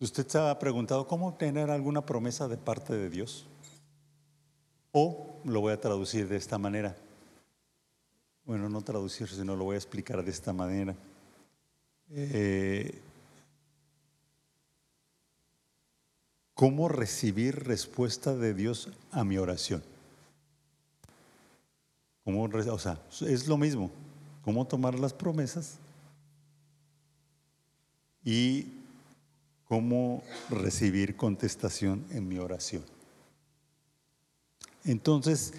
¿Usted se ha preguntado cómo obtener alguna promesa de parte de Dios? O lo voy a traducir de esta manera. Bueno, no traducir, sino lo voy a explicar de esta manera. Eh, ¿Cómo recibir respuesta de Dios a mi oración? ¿Cómo, o sea, es lo mismo. ¿Cómo tomar las promesas? Y cómo recibir contestación en mi oración. Entonces,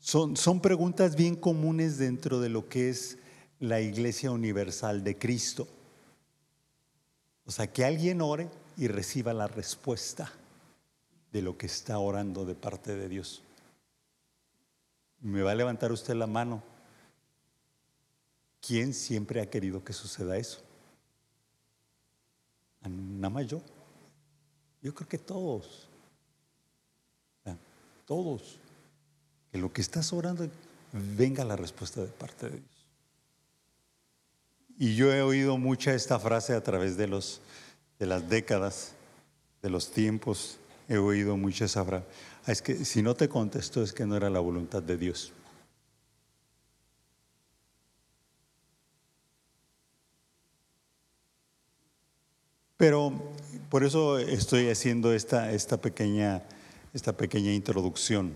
son, son, preguntas bien comunes dentro de lo que es la Iglesia Universal de Cristo. O sea, que alguien ore y reciba la respuesta de lo que está orando de parte de Dios. Me va a levantar usted la mano. ¿Quién siempre ha querido que suceda eso? Nada más yo. Yo creo que todos. Todos. Que lo que estás orando venga la respuesta de parte de Dios. Y yo he oído mucha esta frase a través de, los, de las décadas, de los tiempos. He oído mucha esa frase. Ah, es que si no te contesto es que no era la voluntad de Dios. Pero por eso estoy haciendo esta, esta, pequeña, esta pequeña introducción,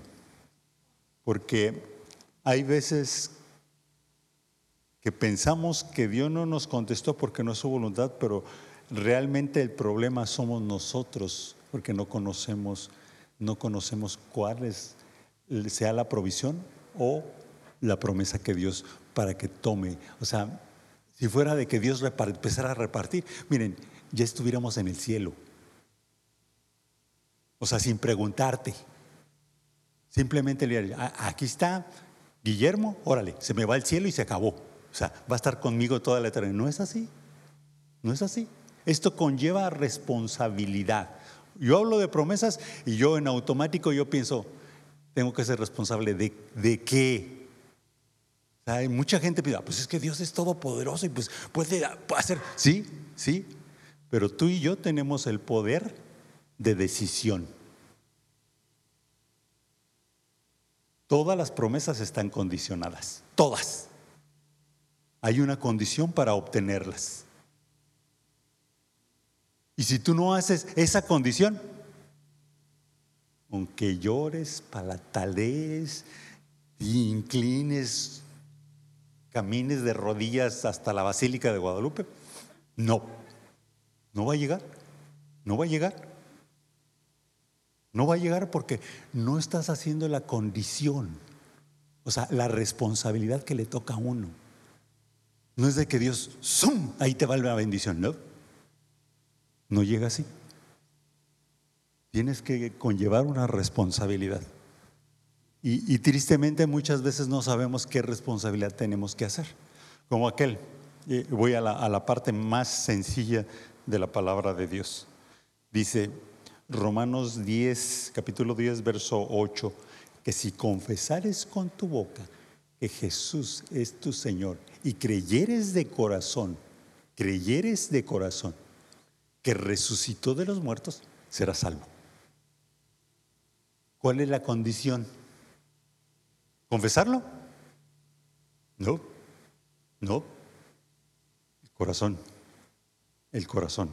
porque hay veces que pensamos que Dios no nos contestó porque no es su voluntad, pero realmente el problema somos nosotros, porque no conocemos, no conocemos cuál es, sea la provisión o la promesa que Dios para que tome. O sea, si fuera de que Dios empezara a repartir, miren, ya estuviéramos en el cielo. O sea, sin preguntarte. Simplemente le diría, aquí está Guillermo, órale, se me va al cielo y se acabó. O sea, va a estar conmigo toda la eternidad. No es así. No es así. Esto conlleva responsabilidad. Yo hablo de promesas y yo en automático yo pienso, tengo que ser responsable de, de qué. hay mucha gente pide, ah, pues es que Dios es todopoderoso y pues puede hacer, sí, sí, pero tú y yo tenemos el poder de decisión. Todas las promesas están condicionadas, todas. Hay una condición para obtenerlas. Y si tú no haces esa condición, aunque llores, palatalees, inclines, camines de rodillas hasta la Basílica de Guadalupe, no, no va a llegar, no va a llegar. No va a llegar porque no estás haciendo la condición, o sea, la responsabilidad que le toca a uno. No es de que Dios, ¡zum! Ahí te va la bendición, no. No llega así. Tienes que conllevar una responsabilidad. Y, tristemente muchas veces no sabemos qué responsabilidad tenemos que hacer. Como aquel, eh, voy a la, a la parte más sencilla de la palabra de Dios. Dice Romanos 10, capítulo 10, verso 8, que si confesares con tu boca que Jesús es tu Señor y creyeres de corazón, creyeres de corazón que resucitó de los muertos, serás salvo. ¿Cuál es la condición? ¿Confesarlo? No, no. Corazón el corazón.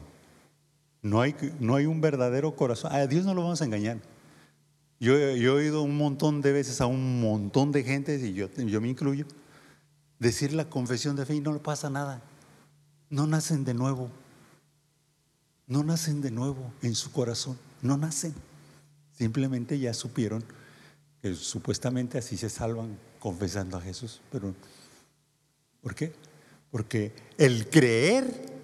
No hay, no hay un verdadero corazón. A Dios no lo vamos a engañar. Yo, he oído un montón de veces a un montón de gente, y yo, yo me incluyo, decir la confesión de fe y no le pasa nada. No nacen de nuevo. No nacen de nuevo en su corazón. No nacen. Simplemente ya supieron que supuestamente así se salvan confesando a Jesús. Pero, ¿por qué? Porque el creer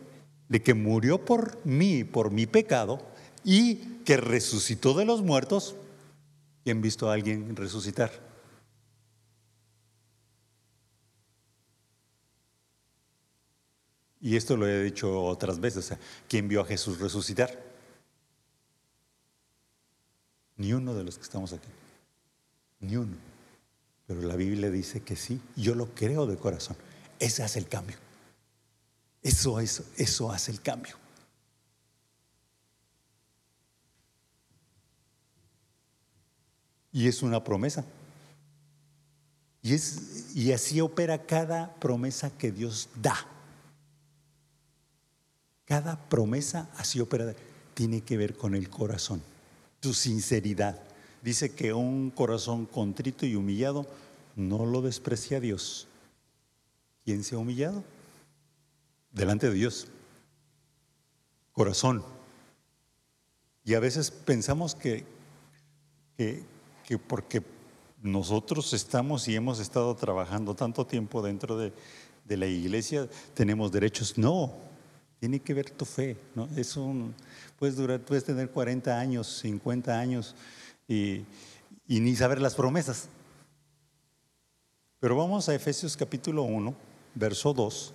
de que murió por mí, por mi pecado, y que resucitó de los muertos. ¿Quién visto a alguien resucitar? Y esto lo he dicho otras veces. O sea, ¿Quién vio a Jesús resucitar? Ni uno de los que estamos aquí. Ni uno. Pero la Biblia dice que sí. Yo lo creo de corazón. Ese hace el cambio. Eso, eso hace el cambio. Y es una promesa. Y, es, y así opera cada promesa que Dios da. Cada promesa así opera. Tiene que ver con el corazón, tu sinceridad. Dice que un corazón contrito y humillado no lo desprecia Dios. ¿Quién se ha humillado? Delante de Dios. Corazón. Y a veces pensamos que, que, que porque nosotros estamos y hemos estado trabajando tanto tiempo dentro de, la iglesia, tenemos derechos. No, tiene que ver tu fe. ¿no? Es un, puedes, durar, puedes tener 40 años, 50 años y, y ni saber las promesas. Pero vamos a Efesios capítulo 1, verso 2.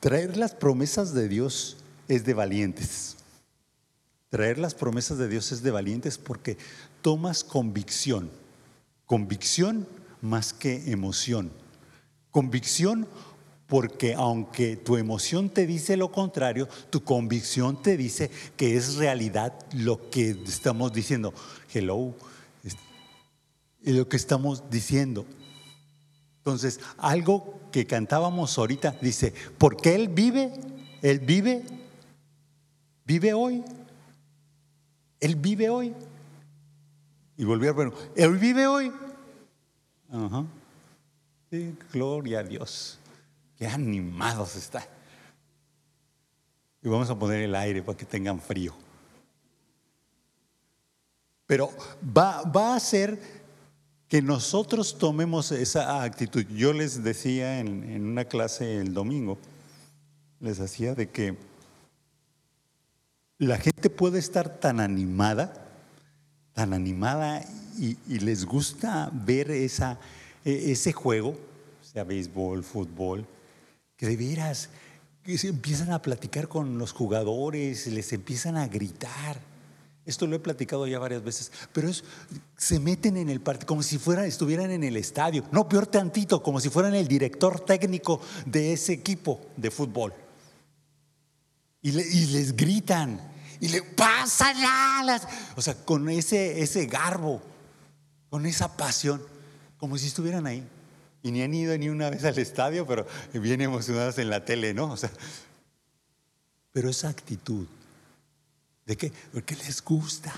Traer las promesas de Dios es de valientes. Traer las promesas de Dios es de valientes porque tomas convicción. Convicción más que emoción. Convicción porque aunque tu emoción te dice lo contrario, tu convicción te dice que es realidad lo que estamos diciendo. Hello, lo que estamos diciendo. Entonces, algo que cantábamos ahorita dice, porque Él vive, Él vive, vive hoy, él vive hoy. Y volvió, bueno, Él vive hoy. Ajá. Sí, gloria a Dios. Qué animados está. Y vamos a poner el aire para que tengan frío. Pero va, va a hacer que nosotros tomemos esa actitud. Yo les decía en, en una clase el domingo, les hacía de que la gente puede estar tan animada, tan animada y, les gusta ver esa, e, ese juego, sea béisbol, fútbol, que de veras que se empiezan a platicar con los jugadores, les empiezan a gritar. Esto lo he platicado ya varias veces, pero es, se meten en el partido como si fueran, estuvieran en el estadio. No, peor tantito, como si fueran el director técnico de ese equipo de fútbol. Y, les gritan, y le pasan alas. O sea, con ese, ese garbo, con esa pasión, como si estuvieran ahí. Y ni han ido ni una vez al estadio, pero bien emocionados en la tele, ¿no? O sea, pero esa actitud, ¿de qué? Porque les gusta.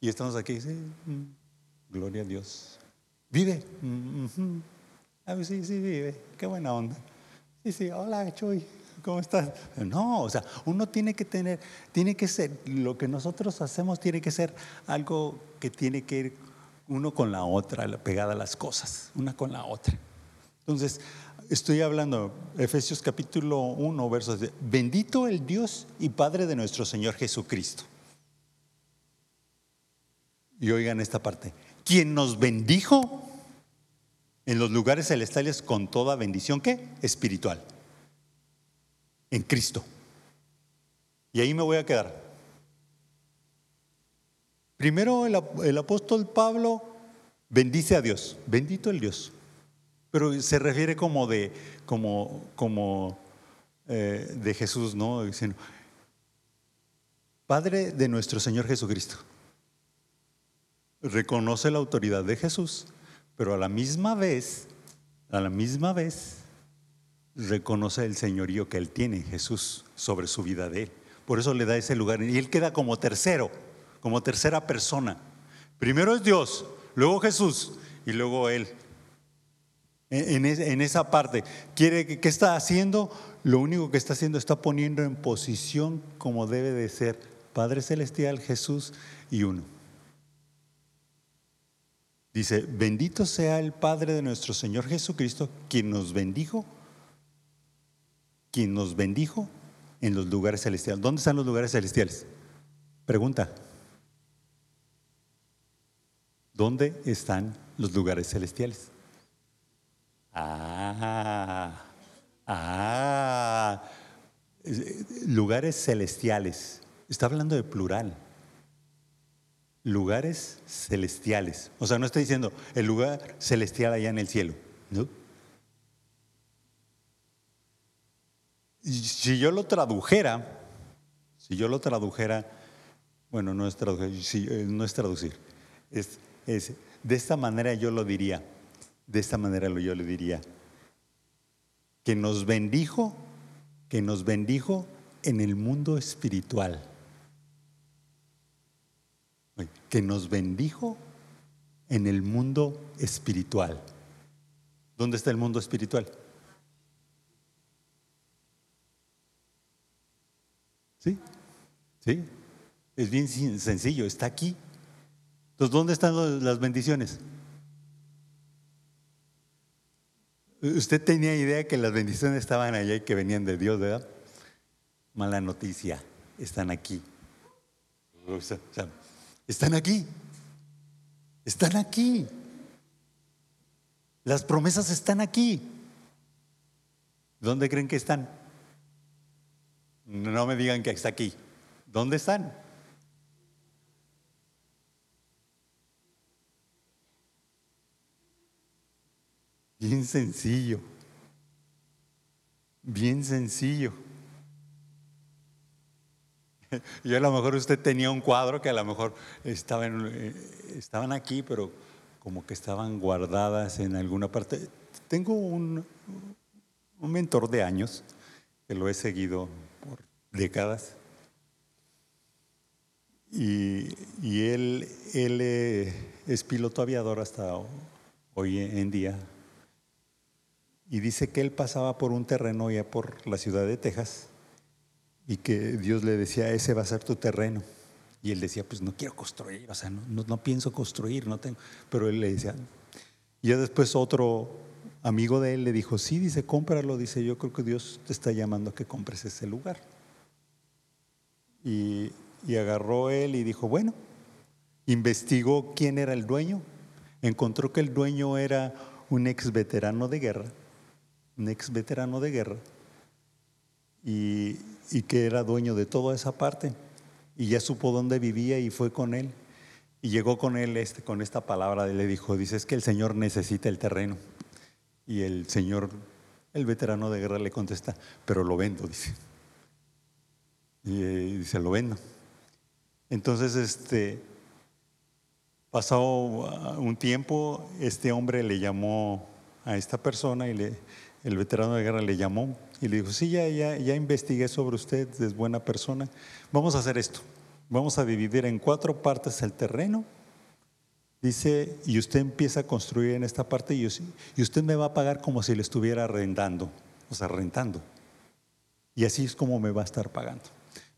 Y estamos aquí, sí, mm, gloria a Dios. ¿Vive? Mm, a ver, sí, sí, vive. Qué buena onda. Sí, sí, hola, Chuy. ¿Cómo estás? No, o sea, uno tiene que tener, tiene que ser, lo que nosotros hacemos tiene que ser algo que tiene que ir uno con la otra, pegada a las cosas, una con la otra. Entonces, estoy hablando, Efesios capítulo 1, versos de, bendito el Dios y Padre de nuestro Señor Jesucristo. Y oigan esta parte, quien nos bendijo en los lugares celestiales con toda bendición, ¿qué? Espiritual en Cristo. Y ahí me voy a quedar. Primero el, apóstol Pablo bendice a Dios, bendito el Dios, pero se refiere como de, como, como eh, de Jesús, ¿no? Diciendo, Padre de nuestro Señor Jesucristo. Reconoce la autoridad de Jesús, pero a la misma vez, a la misma vez, reconoce el señorío que él tiene, Jesús, sobre su vida de él. Por eso le da ese lugar. Y él queda como tercero, como tercera persona. Primero es Dios, luego Jesús y luego él. En, esa parte, quiere ¿qué está haciendo? Lo único que está haciendo está poniendo en posición como debe de ser Padre Celestial, Jesús y uno. Dice, bendito sea el Padre de nuestro Señor Jesucristo, quien nos bendijo quien nos bendijo en los lugares celestiales. ¿Dónde están los lugares celestiales? Pregunta. ¿Dónde están los lugares celestiales? Ah, ah, lugares celestiales. Está hablando de plural. Lugares celestiales. O sea, no está diciendo el lugar celestial allá en el cielo. ¿no? si yo lo tradujera, Si yo lo tradujera, bueno, no es traducir, eh, no es traducir, es, es, de esta manera yo lo diría, de esta manera yo lo diría, que nos bendijo, que nos bendijo en el mundo espiritual, que nos bendijo en el mundo espiritual. ¿Dónde está el mundo espiritual? ¿Sí? ¿Sí? Es bien sencillo, está aquí. Entonces, ¿dónde están las bendiciones? Usted tenía idea que las bendiciones estaban allá y que venían de Dios, ¿verdad? Mala noticia, están aquí. están aquí. Están aquí. Las promesas están aquí. ¿Dónde creen que están? No me digan que está aquí. ¿Dónde están? Bien sencillo. Bien sencillo. Y a lo mejor usted tenía un cuadro que a lo mejor estaban, eh, estaban aquí, pero como que estaban guardadas en alguna parte. Tengo un, un mentor de años que lo he seguido por décadas. Y, él, él eh, es piloto aviador hasta hoy en día. Y dice que él pasaba por un terreno ya por la ciudad de Texas y que Dios le decía, ese va a ser tu terreno. Y él decía, pues no quiero construir, o sea, no, no, pienso construir, no tengo. Pero él le decía, y ya después otro amigo de él le dijo, sí, dice, cómpralo, dice, yo creo que Dios te está llamando a que compres ese lugar. Y, y agarró él y dijo, bueno, investigó quién era el dueño, encontró que el dueño era un ex veterano de guerra, un ex veterano de guerra, y, y que era dueño de toda esa parte y ya supo dónde vivía y fue con él. Y llegó con él este, con esta palabra y le dijo, dice, es que el Señor necesita el terreno. Y el Señor, el veterano de guerra le contesta, pero lo vendo, dice. Y eh, dice, lo vendo. Entonces, este, pasó un tiempo, este hombre le llamó a esta persona y le, el veterano de guerra le llamó y le dijo, sí, ya, ya, ya investigué sobre usted, es buena persona. Vamos a hacer esto. Vamos a dividir en cuatro partes el terreno. Dice, y usted empieza a construir en esta parte y, usted me va a pagar como si le estuviera rentando, o sea, rentando. Y así es como me va a estar pagando.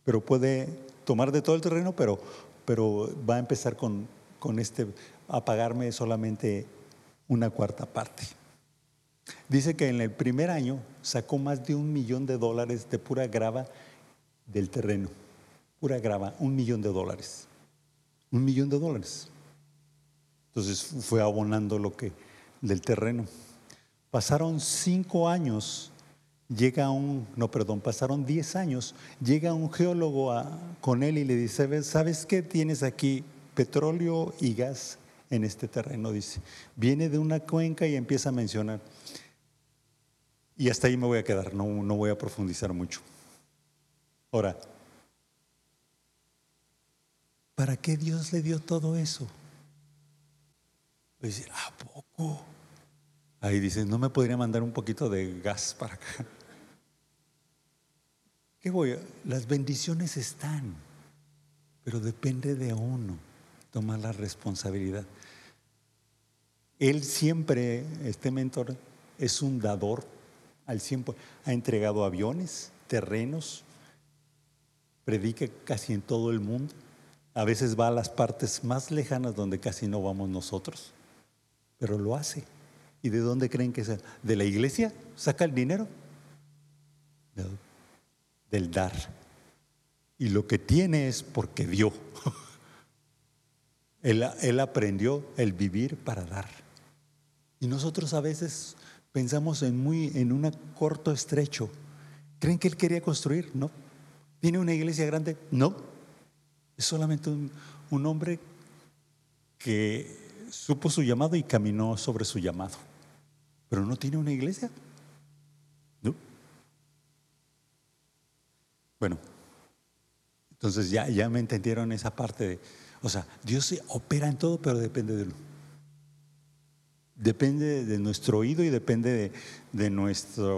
Pero puede tomar de todo el terreno, pero, pero va a empezar con, con este, a pagarme solamente una cuarta parte. Dice que en el primer año sacó más de un millón de dólares de pura grava del terreno. Pura grava, un millón de dólares. Un millón de dólares. Entonces fue abonando lo que del terreno. Pasaron cinco años, llega un, no, perdón, pasaron diez años, llega un geólogo con él y le dice, ¿sabes qué tienes aquí? Petróleo y gas en este terreno, dice. Viene de una cuenca y empieza a mencionar. Y hasta ahí me voy a quedar, no, no voy a profundizar mucho. Ahora, ¿para qué Dios le dio todo eso? Pues, ¿a poco? Ahí dice, ¿no me podría mandar un poquito de gas para acá? ¿Qué voy? Las bendiciones están, pero depende de uno tomar la responsabilidad. Él siempre, este mentor, es un dador al 100%. Ha entregado aviones, terrenos, predica casi en todo el mundo. A veces va a las partes más lejanas donde casi no vamos nosotros, pero lo hace. ¿Y de dónde creen que es? ¿De la iglesia? ¿Saca el dinero? del dar. Y lo que tiene es porque dio. él, aprendió el vivir para dar. Y nosotros a veces Pensamos en muy en un corto estrecho. ¿Creen que él quería construir? No. ¿Tiene una iglesia grande? No. Es solamente un, un hombre que supo su llamado y caminó sobre su llamado. Pero no tiene una iglesia. No. Bueno, Entonces ya, ya me entendieron esa parte de, o sea, Dios opera en todo, pero depende de uno. Depende de nuestro oído y depende de, de nuestra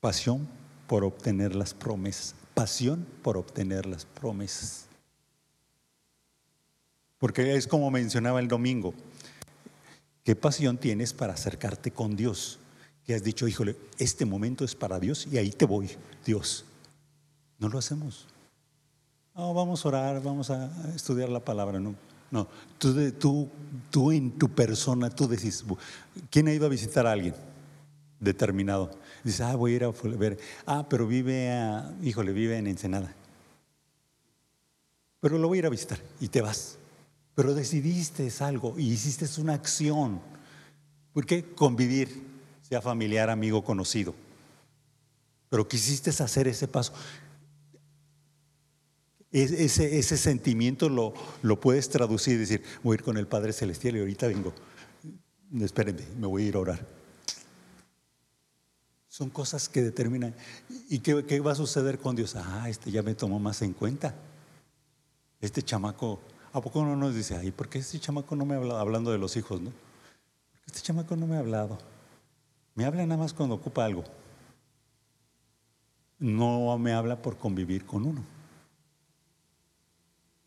pasión por obtener las promesas. Pasión por obtener las promesas. Porque es como mencionaba el domingo. ¿Qué pasión tienes para acercarte con Dios? Que has dicho, híjole, este momento es para Dios y ahí te voy, Dios. No lo hacemos. No, vamos a orar, vamos a estudiar la palabra. No, no. Tú, tú, tú en tu persona, tú decís, ¿quién ha ido a visitar a alguien determinado? Dice, ah, voy a ir a ver. Ah, pero vive, a, híjole, vive en Ensenada. Pero lo voy a ir a visitar y te vas. Pero decidiste algo y hiciste una acción. ¿Por qué? Convivir, sea familiar, amigo, conocido. Pero quisiste hacer ese paso. Ese, sentimiento lo, lo puedes traducir y decir, voy a ir con el Padre Celestial y ahorita vengo. Espérenme, me voy a ir a orar. Son cosas que determinan. ¿Y qué, qué, va a suceder con Dios? Ah, este ya me tomó más en cuenta. Este chamaco, ¿a poco uno nos dice, ay, ¿por qué este chamaco no me ha hablado? Hablando de los hijos, ¿no? Este chamaco no me ha hablado. Me habla nada más cuando ocupa algo. No me habla por convivir con uno.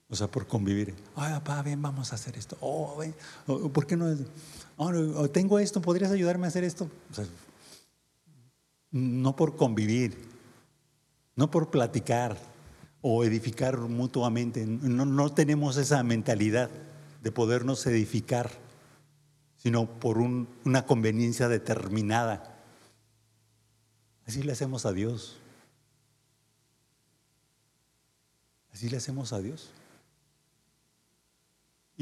O sea, por convivir. Ay, papá, ven, vamos a hacer esto. Oh, ven. ¿Por qué no? Oh, tengo esto, ¿podrías ayudarme a hacer esto? O sea, no por convivir, no por platicar o edificar mutuamente. No, no tenemos esa mentalidad de podernos edificar, sino por un, una conveniencia determinada. Así le hacemos a Dios. Así le hacemos a Dios.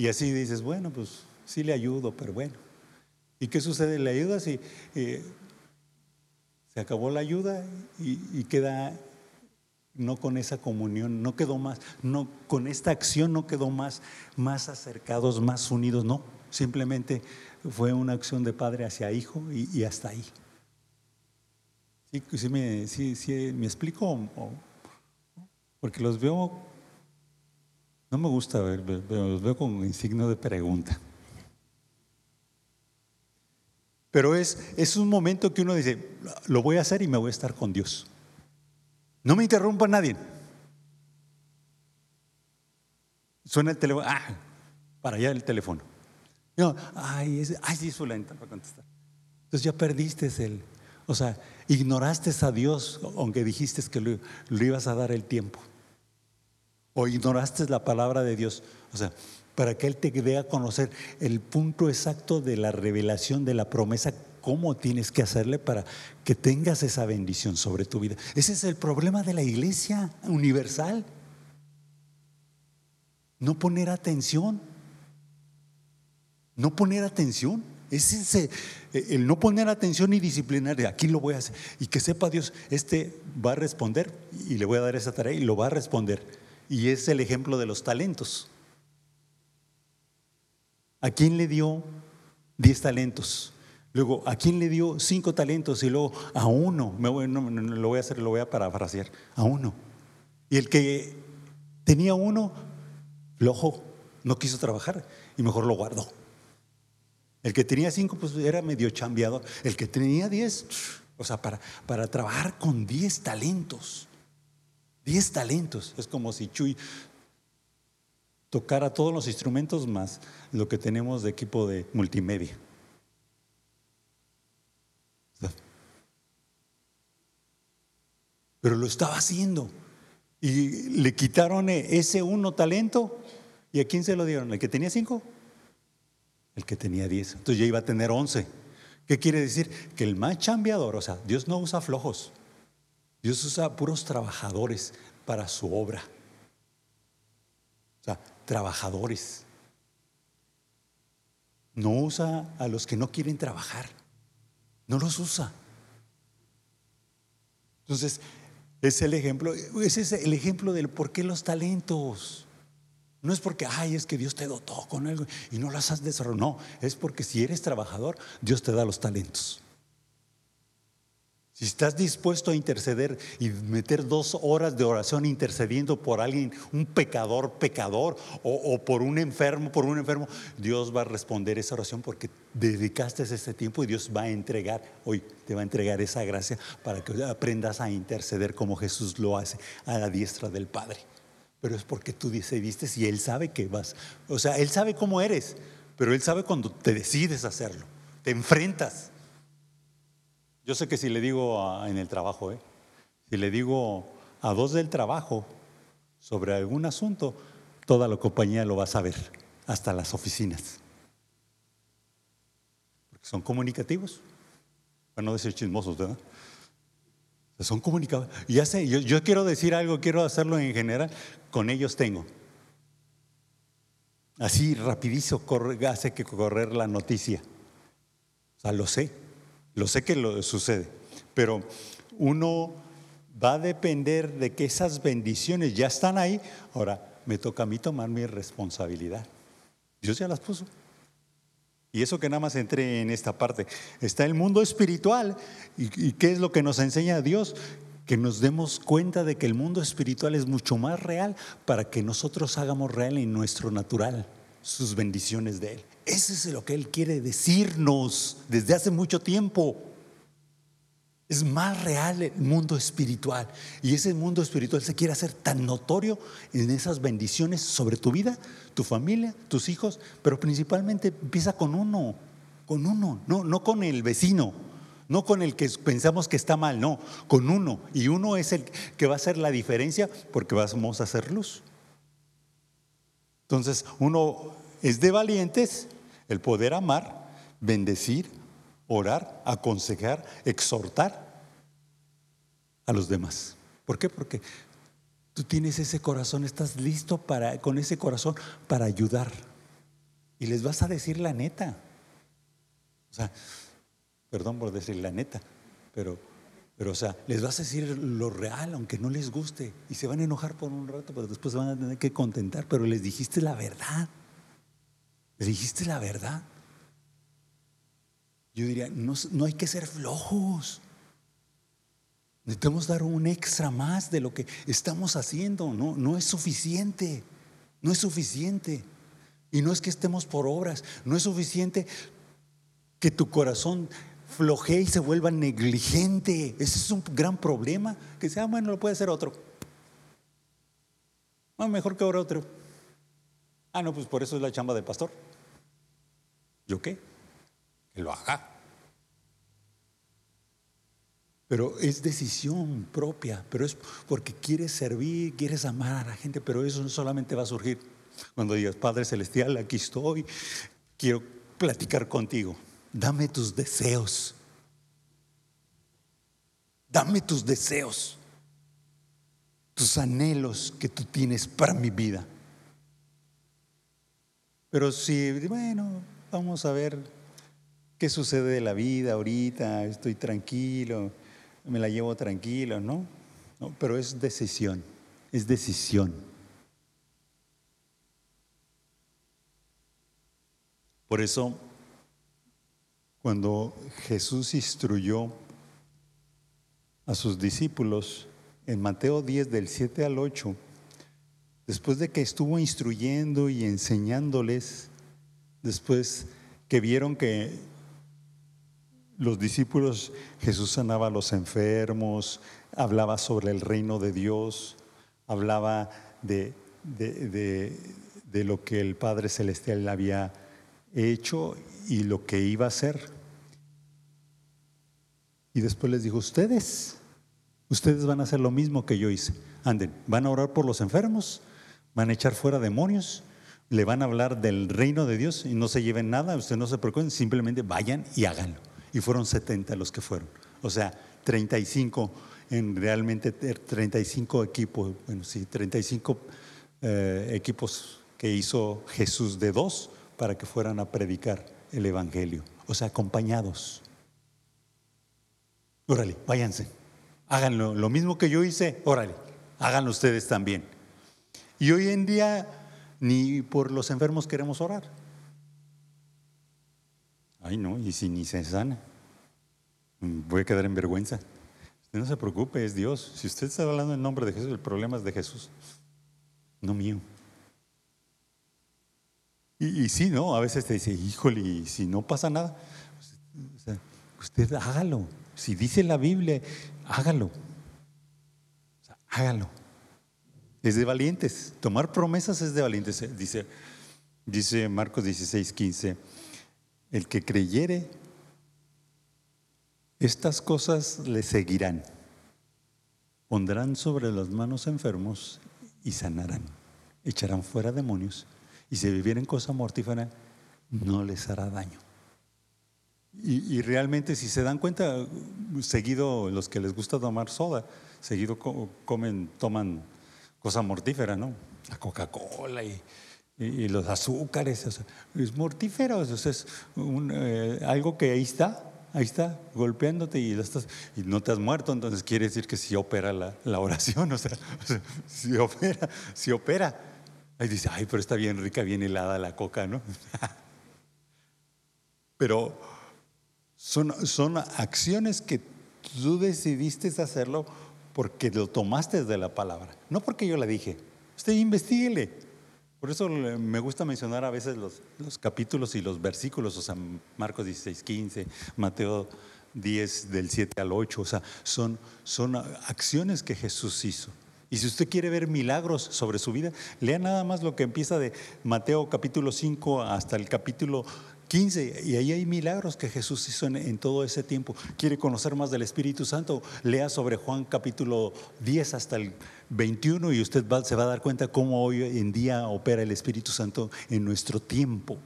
Y así dices, bueno, pues sí le ayudo, pero bueno. ¿Y qué sucede? Le ayudas y se acabó la ayuda y, queda no con esa comunión, no quedó más, no con esta acción no quedó más, más acercados, más unidos, no, simplemente fue una acción de padre hacia hijo y, hasta ahí. Sí, sí, me explico, porque los veo no me gusta ver, los veo con signo de pregunta. Pero es, es un momento que uno dice, lo voy a hacer y me voy a estar con Dios. No me interrumpa nadie. Suena el teléfono, ah, para allá el teléfono. No, ay, ay, sí, lenta para contestar. Entonces ya perdiste el, o sea, ignoraste a Dios, aunque dijiste que lo, lo ibas a dar el tiempo o ignoraste la palabra de Dios. O sea, para que Él te dé a conocer el punto exacto de la revelación de la promesa, cómo tienes que hacerle para que tengas esa bendición sobre tu vida. Ese es el problema de la iglesia universal. No poner atención. No poner atención. Es ese, el no poner atención y disciplinar. Aquí lo voy a hacer. Y que sepa Dios, este va a responder y le voy a dar esa tarea y lo va a responder y es el ejemplo de los talentos. ¿A quién le dio diez talentos? Luego, ¿a quién le dio cinco talentos? Y luego, a uno. Me voy, no, lo voy a hacer, lo voy a parafrasear. A uno. Y el que tenía uno, flojo, no quiso trabajar y mejor lo guardó. El que tenía cinco, pues era medio chambeado. El que tenía diez, o sea, para, para trabajar con diez talentos. Diez talentos. Es como si Chuy tocara todos los instrumentos más lo que tenemos de equipo de multimedia. Pero lo estaba haciendo. Y le quitaron ese uno talento. ¿Y a quién se lo dieron? ¿El que tenía cinco? El que tenía diez. Entonces ya iba a tener once. ¿Qué quiere decir? Que el más chambeador, o sea, Dios no usa flojos. Dios usa puros trabajadores para su obra. O sea, trabajadores. No usa a los que no quieren trabajar. No los usa. Entonces, es el ejemplo, ese es el ejemplo del por qué los talentos. No es porque, ay, es que Dios te dotó con algo y no las has desarrollado. No, es porque si eres trabajador, Dios te da los talentos. Si estás dispuesto a interceder y meter dos horas de oración intercediendo por alguien, un pecador, pecador, o, por un enfermo, por un enfermo, Dios va a responder esa oración porque dedicaste ese tiempo y Dios va a entregar, hoy te va a entregar esa gracia para que aprendas a interceder como Jesús lo hace a la diestra del Padre. Pero es porque tú decidiste y Él sabe que vas. O sea, Él sabe cómo eres, pero Él sabe cuando te decides hacerlo, te enfrentas. Yo sé que si le digo en el trabajo, ¿eh? si le digo a dos del trabajo sobre algún asunto, toda la compañía lo va a saber, hasta las oficinas. Porque son comunicativos, para no decir chismosos, ¿verdad? Son comunicados. Ya sé, yo, quiero decir algo, quiero hacerlo en general, con ellos tengo. Así rapidísimo hace que correr la noticia. O sea, lo sé. Lo sé que lo sucede, pero uno va a depender de que esas bendiciones ya están ahí. Ahora, me toca a mí tomar mi responsabilidad. Dios ya las puso. Y eso que nada más entré en esta parte. Está el mundo espiritual. ¿Y, ¿Y, qué es lo que nos enseña Dios? Que nos demos cuenta de que el mundo espiritual es mucho más real para que nosotros hagamos real en nuestro natural sus bendiciones de Él. Eso es lo que Él quiere decirnos desde hace mucho tiempo. Es más real el mundo espiritual. Y ese mundo espiritual se quiere hacer tan notorio en esas bendiciones sobre tu vida, tu familia, tus hijos, pero principalmente empieza con uno, con uno, no, no con el vecino, no con el que pensamos que está mal, no, con uno. Y uno es el que va a hacer la diferencia porque vamos a hacer luz. Entonces, uno es de valientes el poder amar, bendecir, orar, aconsejar, exhortar a los demás. ¿Por qué? Porque tú tienes ese corazón, estás listo para, con ese corazón para ayudar. Y les vas a decir la neta. O sea, perdón por decir la neta, pero, pero o sea, les vas a decir lo real, aunque no les guste. Y se van a enojar por un rato, pero después se van a tener que contentar. Pero les dijiste la verdad. ¿Le dijiste la verdad? Yo diría, no, no hay que ser flojos. Necesitamos dar un extra más de lo que estamos haciendo. No, no es suficiente. No es suficiente. Y no es que estemos por obras. No es suficiente que tu corazón flojee y se vuelva negligente. Ese es un gran problema. Que sea, bueno, lo puede hacer otro. Ah, mejor que ahora otro. Ah, no, pues por eso es la chamba del pastor. ¿Yo qué? Que lo haga. Pero es decisión propia, pero es porque quieres servir, quieres amar a la gente, pero eso no solamente va a surgir cuando digas, Padre Celestial, aquí estoy, quiero platicar contigo, dame tus deseos, dame tus deseos, tus anhelos que tú tienes para mi vida. Pero si, bueno, vamos a ver qué sucede de la vida ahorita, estoy tranquilo, me la llevo tranquilo, ¿no? ¿no? Pero es decisión, es decisión. Por eso, cuando Jesús instruyó a sus discípulos en Mateo 10 del 7 al 8, después de que estuvo instruyendo y enseñándoles, después que vieron que los discípulos, Jesús sanaba a los enfermos, hablaba sobre el reino de Dios, hablaba de, de, lo que el Padre Celestial había hecho y lo que iba a hacer. Y después les dijo, ustedes, ustedes van a hacer lo mismo que yo hice. Anden, van a orar por los enfermos, van a echar fuera demonios, le van a hablar del reino de Dios y no se lleven nada, ustedes no se preocupen, simplemente vayan y háganlo. Y fueron 70 los que fueron. O sea, 35 en realmente 35 equipos, bueno, sí, 35 eh, equipos que hizo Jesús de dos para que fueran a predicar el Evangelio. O sea, acompañados. Órale, váyanse. Háganlo. Lo mismo que yo hice, órale, háganlo ustedes también. Y hoy en día ni por los enfermos queremos orar. Ay, no, y si ni se sana, voy a quedar en vergüenza. Usted no se preocupe, es Dios. Si usted está hablando en nombre de Jesús, el problema es de Jesús, no mío. Y, sí, ¿no? A veces te dice, híjole, y si no pasa nada, usted hágalo. Si dice la Biblia, hágalo. hágalo. Es de valientes. Tomar promesas es de valientes. Dice, dice Marcos 16, 15. El que creyere, estas cosas le seguirán. Pondrán sobre las manos enfermos y sanarán. Echarán fuera demonios y si vivieren cosa mortífera, no les hará daño. Y, realmente, si se dan cuenta, seguido los que les gusta tomar soda, seguido comen, toman cosa mortífera, ¿no? La Coca-Cola y, los azúcares, es mortífero, es eh, algo que ahí está, ahí está, golpeándote y, y, no te has muerto, entonces quiere decir que si opera la, la oración, o sea, si opera, si opera. Ahí dice, ay, pero está bien rica, bien helada la coca, ¿no? pero son, son acciones que tú decidiste hacerlo porque lo tomaste de la palabra, no porque yo la dije. Usted investiguele. Por eso me gusta mencionar a veces los, los capítulos y los versículos, o sea, Marcos 16, 15, Mateo 10 del 7 al 8, o sea, son, son acciones que Jesús hizo. Y si usted quiere ver milagros sobre su vida, lea nada más lo que empieza de Mateo capítulo 5 hasta el capítulo 15. Y ahí hay milagros que Jesús hizo en, todo ese tiempo. ¿Quiere conocer más del Espíritu Santo? Lea sobre Juan capítulo 10 hasta el 21 y usted se va a dar cuenta cómo hoy en día opera el Espíritu Santo en nuestro tiempo.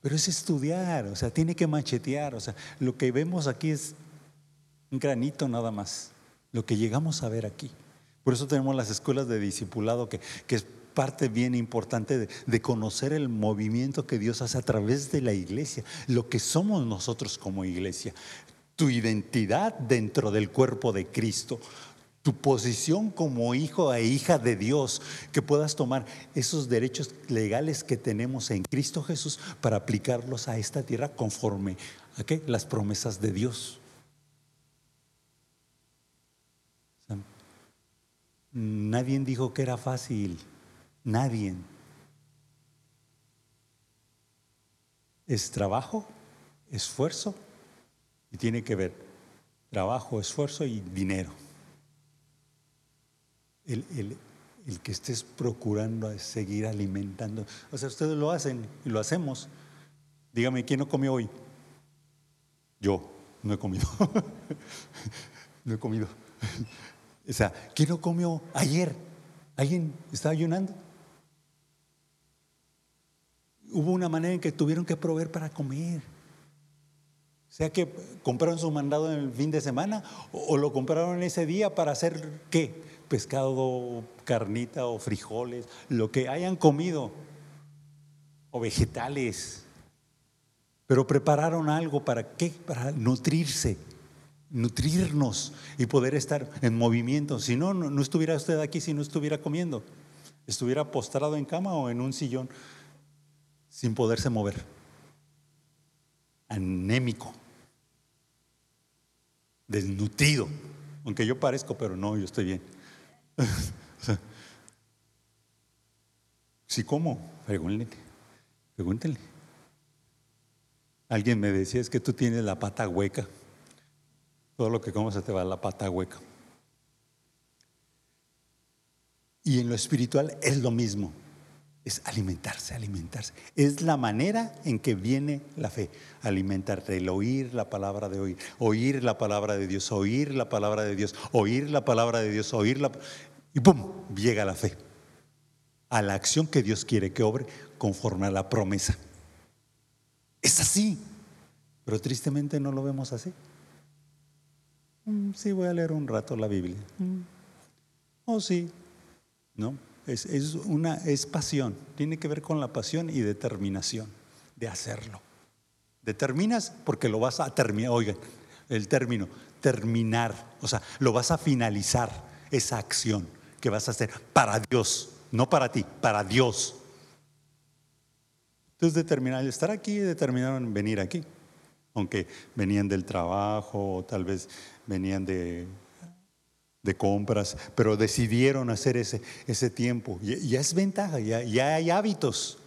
Pero es estudiar, o sea, tiene que machetear. O sea, lo que vemos aquí es un granito nada más, lo que llegamos a ver aquí. Por eso tenemos las escuelas de discipulado, que, es parte bien importante de, conocer el movimiento que Dios hace a través de la iglesia, lo que somos nosotros como iglesia, tu identidad dentro del cuerpo de Cristo, tu posición como hijo e hija de Dios, que puedas tomar esos derechos legales que tenemos en Cristo Jesús para aplicarlos a esta tierra conforme a las promesas de Dios. Nadie dijo que era fácil. Nadie. Es trabajo, esfuerzo y tiene que ver trabajo, esfuerzo y dinero. El, que estés procurando seguir alimentando. O sea, ustedes lo hacen y lo hacemos. Dígame, ¿quién no comió hoy? Yo no he comido. no he comido. O sea, ¿quién no comió ayer? ¿Alguien estaba ayunando? Hubo una manera en que tuvieron que proveer para comer. O sea que compraron su mandado en el fin de semana o, lo compraron ese día para hacer qué? Pescado, carnita o frijoles, lo que hayan comido, o vegetales. Pero prepararon algo para qué? Para nutrirse nutrirnos y poder estar en movimiento. Si no, no, estuviera usted aquí si no estuviera comiendo. Estuviera postrado en cama o en un sillón sin poderse mover. Anémico. Desnutrido. Aunque yo parezco, pero no, yo estoy bien. si como, pregúntenle. Pregúntenle. Alguien me decía, es que tú tienes la pata hueca. Todo lo que comes se te va a la pata hueca. Y en lo espiritual es lo mismo. Es alimentarse, alimentarse. Es la manera en que viene la fe. Alimentarte, el oír la palabra de oír. Oír la palabra de Dios, oír la palabra de Dios, oír la palabra de Dios, oír la... Y ¡pum! Llega la fe. A la acción que Dios quiere que obre conforme a la promesa. Es así. Pero tristemente no lo vemos así. Mm, sí, voy a leer un rato la Biblia. Mm. Oh, sí. No, es, una, es pasión. Tiene que ver con la pasión y determinación de hacerlo. Determinas porque lo vas a terminar. Oigan, el término, terminar. O sea, lo vas a finalizar, esa acción que vas a hacer para Dios, no para ti, para Dios. Entonces determinaron estar aquí determinaron venir aquí aunque venían del trabajo o tal vez venían de, de compras, pero decidieron hacer ese, ese tiempo. Ya, es ventaja, ya, ya hay hábitos.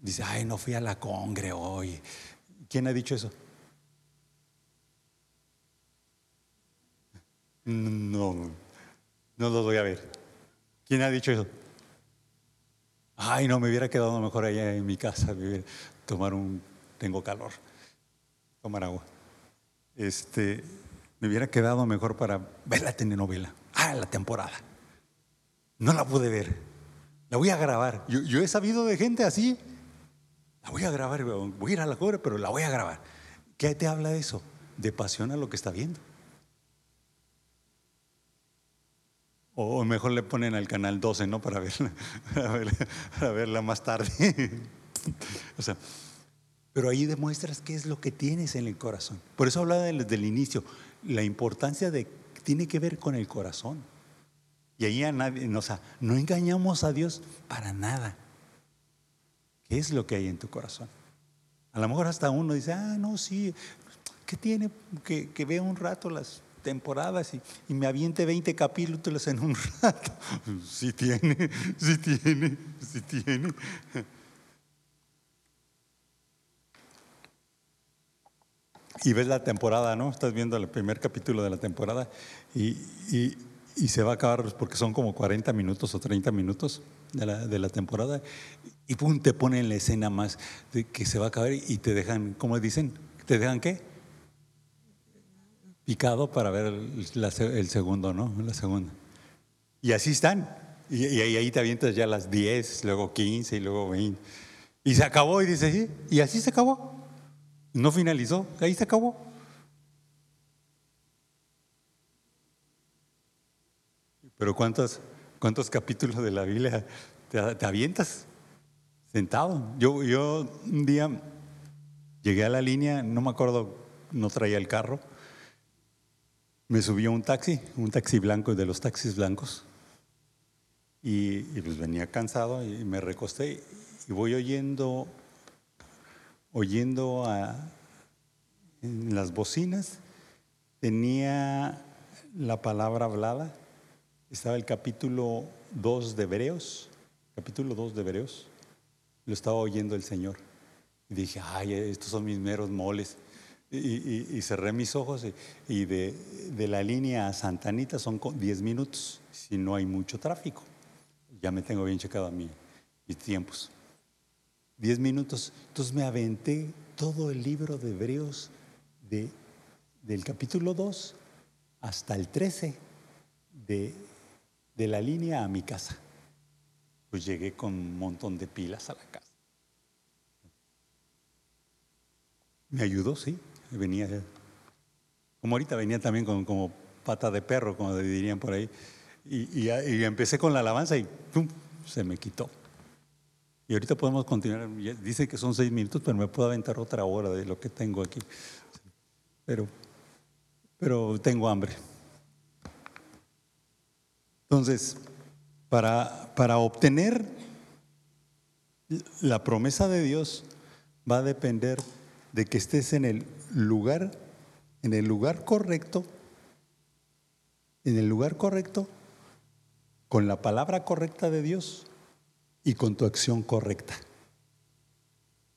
Dice, ay, no fui a la congre hoy. ¿Quién ha dicho eso? No, no lo voy a ver. ¿Quién ha dicho eso? Ay, no, me hubiera quedado mejor allá en mi casa, tomar un, tengo calor, tomar agua. Este, me hubiera quedado mejor para ver la telenovela. Ah, la temporada. No la pude ver. La voy a grabar. Yo, he sabido de gente así. La voy a grabar. Voy a ir a la cobra, pero la voy a grabar. ¿Qué te habla de eso? De pasión a lo que está viendo. O mejor le ponen al canal 12, ¿no? Para verla, para verla, más tarde. o sea, pero ahí demuestras qué es lo que tienes en el corazón. Por eso hablaba desde el inicio, la importancia de tiene que ver con el corazón. Y ahí a nadie, o sea, no engañamos a Dios para nada. ¿Qué es lo que hay en tu corazón? A lo mejor hasta uno dice, ah, no, sí, ¿qué tiene que, que vea un rato las temporadas y, me aviente 20 capítulos en un rato. Sí tiene, sí tiene, sí tiene. Y ves la temporada, ¿no? Estás viendo el primer capítulo de la temporada y, se va a acabar porque son como 40 minutos o 30 minutos de la, de la temporada y pum, te ponen la escena más de que se va a acabar y te dejan, ¿cómo dicen? ¿Te dejan qué? picado para ver el, segundo, ¿no? La segunda. Y así están. Y, ahí te avientas ya las 10, luego 15 y luego 20. Y se acabó y dice, sí, y así se acabó. No finalizó, ahí se acabó. Pero ¿cuántos, cuántos capítulos de la Biblia te, avientas sentado? Yo, yo un día llegué a la línea, no me acuerdo, no traía el carro me subí a un taxi, un taxi blanco de los taxis blancos. Y, pues venía cansado y me recosté y voy oyendo, oyendo a, en las bocinas, tenía la palabra hablada, estaba el capítulo 2 de Hebreos, capítulo 2 de Hebreos, lo estaba oyendo el Señor. Y dije, ay, estos son mis meros moles. Y, cerré mis ojos y, de, la línea a Santanita son 10 minutos, si no hay mucho tráfico. Ya me tengo bien checado a mí, mis tiempos. 10 minutos. Entonces me aventé todo el libro de Hebreos de, del capítulo 2 hasta el 13 de, de la línea a mi casa. Pues llegué con un montón de pilas a la casa. Me ayudó, sí venía, como ahorita venía también con, como pata de perro, como dirían por ahí, y, empecé con la alabanza y ¡pum! se me quitó. Y ahorita podemos continuar, dice que son seis minutos, pero me puedo aventar otra hora de lo que tengo aquí. Pero, pero tengo hambre. Entonces, para, para obtener la promesa de Dios va a depender de que estés en el lugar, en el lugar correcto, en el lugar correcto, con la palabra correcta de Dios y con tu acción correcta.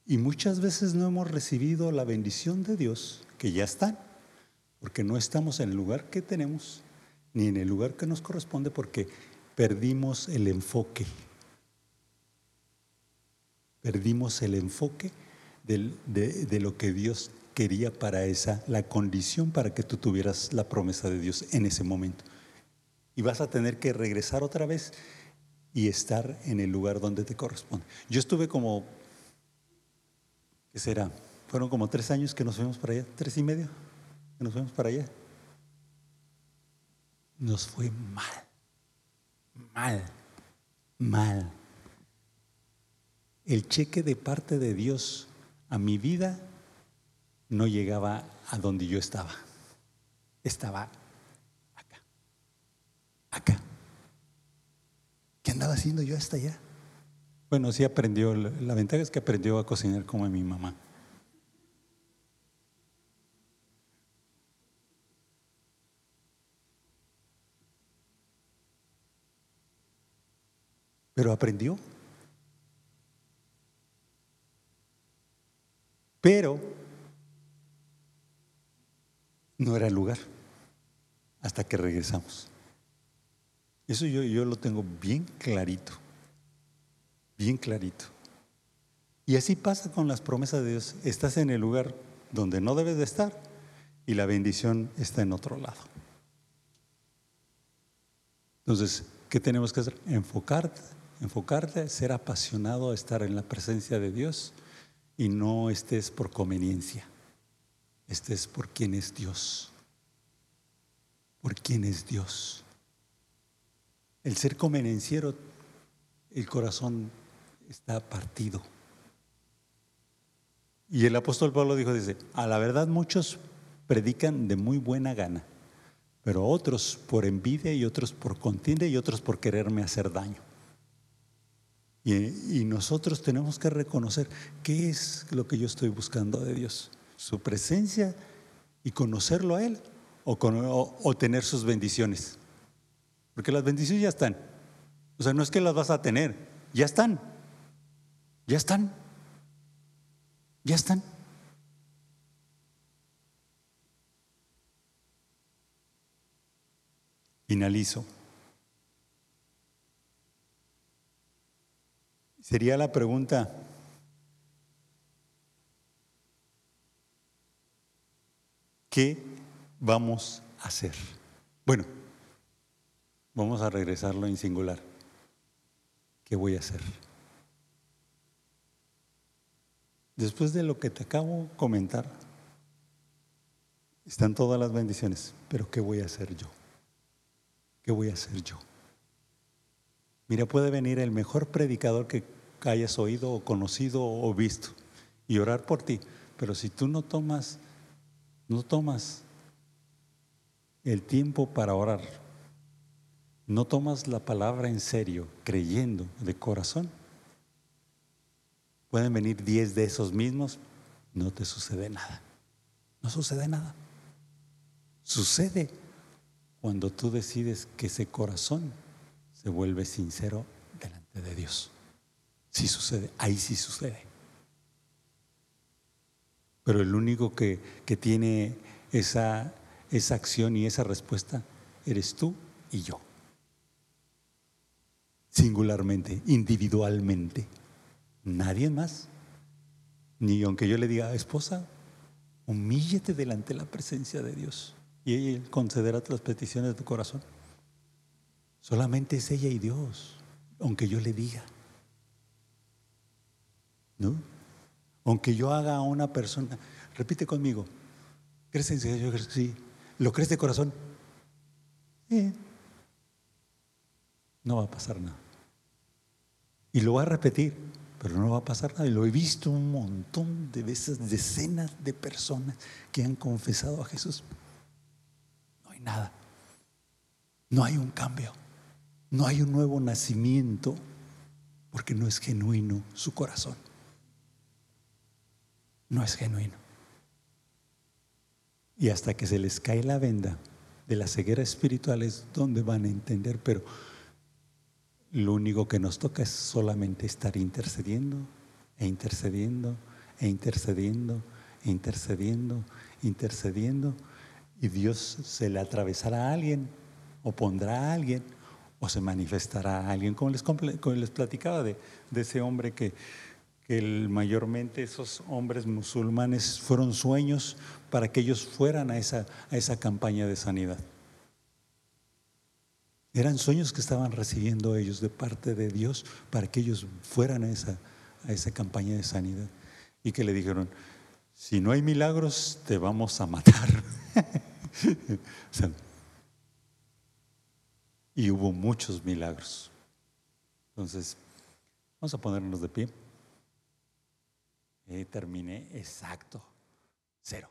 Y muchas veces no hemos recibido la bendición de Dios, que ya está, porque no estamos en el lugar que tenemos, ni en el lugar que nos corresponde, porque perdimos el enfoque. Perdimos el enfoque de, lo que Dios quería para esa, la condición para que tú tuvieras la promesa de Dios en ese momento. Y vas a tener que regresar otra vez y estar en el lugar donde te corresponde. Yo estuve como, ¿qué será? Fueron como tres años que nos fuimos para allá, tres y medio que nos fuimos para allá. Nos fue mal, mal, mal. El cheque de parte de Dios a mi vida no llegaba a donde yo estaba. Estaba estaba haciendo yo hasta allá? Bueno, sí aprendió. La ventaja es que aprendió a cocinar como mi mamá. Pero aprendió. Pero no era el lugar hasta que regresamos. Eso yo, yo lo tengo bien clarito, bien clarito. Y así pasa con las promesas de Dios. Estás en el lugar donde no debes de estar y la bendición está en otro lado. Entonces, ¿qué tenemos que hacer? Enfocarte, enfocarte, ser apasionado a estar en la presencia de Dios y no estés por conveniencia, estés por quien es Dios, por quien es Dios. El ser convenenciero, el corazón está partido. Y el apóstol Pablo dijo, dice, a la verdad muchos predican de muy buena gana, pero otros por envidia y otros por contienda y otros por quererme hacer daño. Y, nosotros tenemos que reconocer qué es lo que yo estoy buscando de Dios, su presencia y conocerlo a Él o, o tener sus bendiciones. Porque las bendiciones ya están. O sea, no es que las vas a tener, ya están. Ya están. Ya están. Finalizo. Sería la pregunta, ¿qué vamos a hacer? Bueno, Vamos a regresarlo en singular. ¿Qué voy a hacer? Después de lo que te acabo de comentar, están todas las bendiciones, pero ¿qué voy a hacer yo? ¿Qué voy a hacer yo? Mira, puede venir el mejor predicador que hayas oído o conocido o visto y orar por ti, pero si tú no tomas, no tomas el tiempo para orar, no tomas la palabra en serio, creyendo de corazón, pueden venir diez de esos mismos, no te sucede nada. No sucede nada. Sucede cuando tú decides que ese corazón se vuelve sincero delante de Dios. Sí sucede, ahí sí sucede. Pero el único que, que tiene esa, esa acción y esa respuesta eres tú y yo singularmente, individualmente. Nadie más. Ni aunque yo le diga, esposa, humíllete delante de la presencia de Dios y Él concederá las peticiones de tu corazón. Solamente es ella y Dios, aunque yo le diga. ¿No? Aunque yo haga a una persona, repite conmigo, ¿crees en? Sí. ¿Lo crees de corazón? Sí. No va a pasar nada. Y lo va a repetir, pero no va a pasar nada. Y lo he visto un montón de veces, decenas de personas que han confesado a Jesús. No hay nada. No hay un cambio. No hay un nuevo nacimiento porque no es genuino su corazón. No es genuino. Y hasta que se les cae la venda de la ceguera espiritual es donde van a entender, pero lo único que nos toca es solamente estar intercediendo e intercediendo e intercediendo e intercediendo, intercediendo y Dios se le atravesará a alguien o pondrá a alguien o se manifestará a alguien. Como les, platicaba de, ese hombre que, que mayormente esos hombres musulmanes fueron sueños para que ellos fueran a esa campaña de sanidad. Eran sueños que estaban recibiendo ellos de parte de Dios para que ellos fueran a esa, a esa campaña de sanidad. Y que le dijeron, si no hay milagros, te vamos a matar. y hubo muchos milagros. Entonces, vamos a ponernos de pie. Y terminé exacto, cero.